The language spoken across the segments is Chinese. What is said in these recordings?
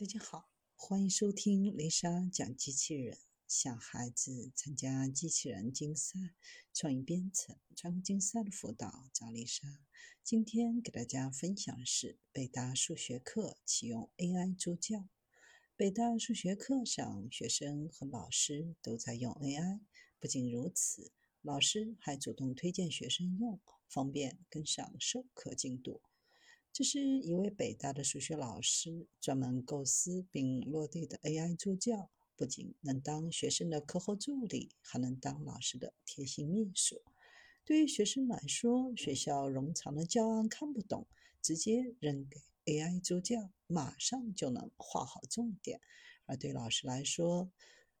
大家好，欢迎收听丽莎讲机器人。小孩子参加机器人竞赛、创意编程、创客竞赛的辅导，找丽莎。今天给大家分享的是北大数学课启用 AI 助教。北大数学课上，学生和老师都在用 AI。不仅如此，老师还主动推荐学生用，方便跟上授课进度。这是一位北大的数学老师专门构思并落地的 AI 助教，不仅能当学生的课后助理，还能当老师的贴心秘书。对于学生来说，学校冗长的教案看不懂，直接扔给 AI 助教，马上就能画好重点；而对老师来说，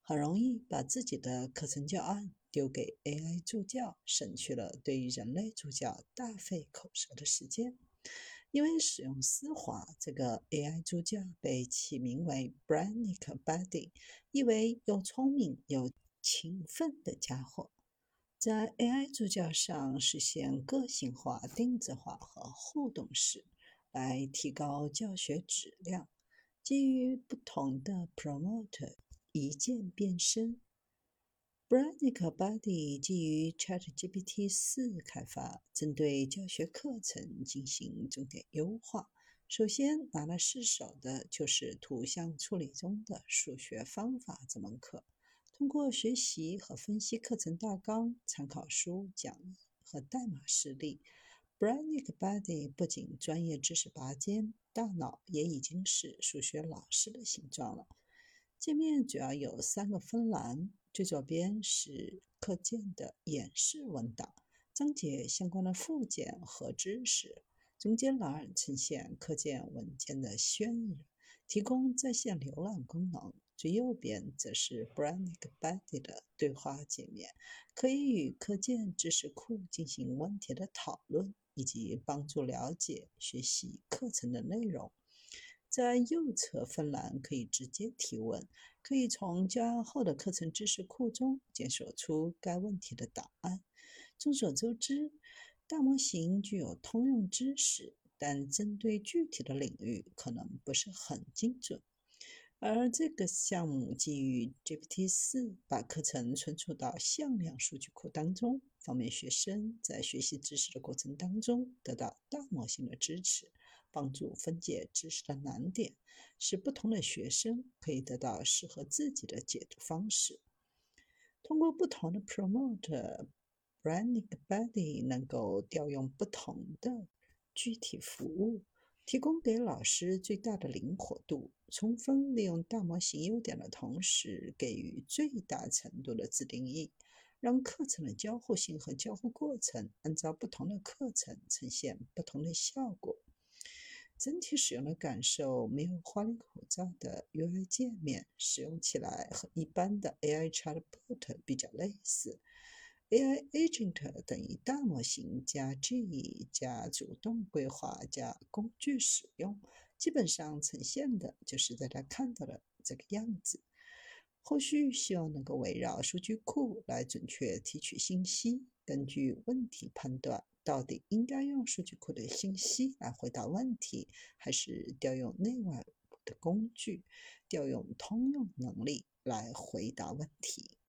很容易把自己的课程教案丢给 AI 助教，省去了对于人类助教大费口舌的时间。因为使用丝滑，这个 AI 助教被起名为 Brainic Buddy，意为又聪明又勤奋的家伙。在 AI 助教上实现个性化、定制化和互动式，来提高教学质量。基于不同的 Promoter，一键变身。Brainic Buddy 基于 ChatGPT 四开发，针对教学课程进行重点优化。首先拿来试手的就是图像处理中的数学方法这门课。通过学习和分析课程大纲、参考书、讲义和代码实例，Brainic Buddy 不仅专业知识拔尖，大脑也已经是数学老师的形状了。界面主要有三个分栏。最左边是课件的演示文档，章节相关的附件和知识。中间栏呈现课件文件的渲染，提供在线浏览功能。最右边则是 Brainic Buddy 的对话界面，可以与课件知识库进行问题的讨论，以及帮助了解学习课程的内容。在右侧分栏可以直接提问，可以从教案后的课程知识库中检索出该问题的答案。众所周知，大模型具有通用知识，但针对具体的领域可能不是很精准。而这个项目基于 GPT-4，把课程存储到向量数据库当中，方便学生在学习知识的过程当中得到大模型的支持。帮助分解知识的难点，使不同的学生可以得到适合自己的解读方式。通过不同的 Promote，Brainic Buddy 能够调用不同的具体服务，提供给老师最大的灵活度，充分利用大模型优点的同时，给予最大程度的自定义，让课程的交互性和交互过程按照不同的课程呈现不同的效果。整体使用的感受没有花里胡哨的 UI 界面，使用起来和一般的 AI Chatbot 比较类似。AI Agent 等于大模型加 G 加主动规划加工具使用，基本上呈现的就是大家看到的这个样子。后续希望能够围绕数据库来准确提取信息，根据问题判断。到底应该用数据库的信息来回答问题，还是调用内外部的工具，调用通用能力来回答问题？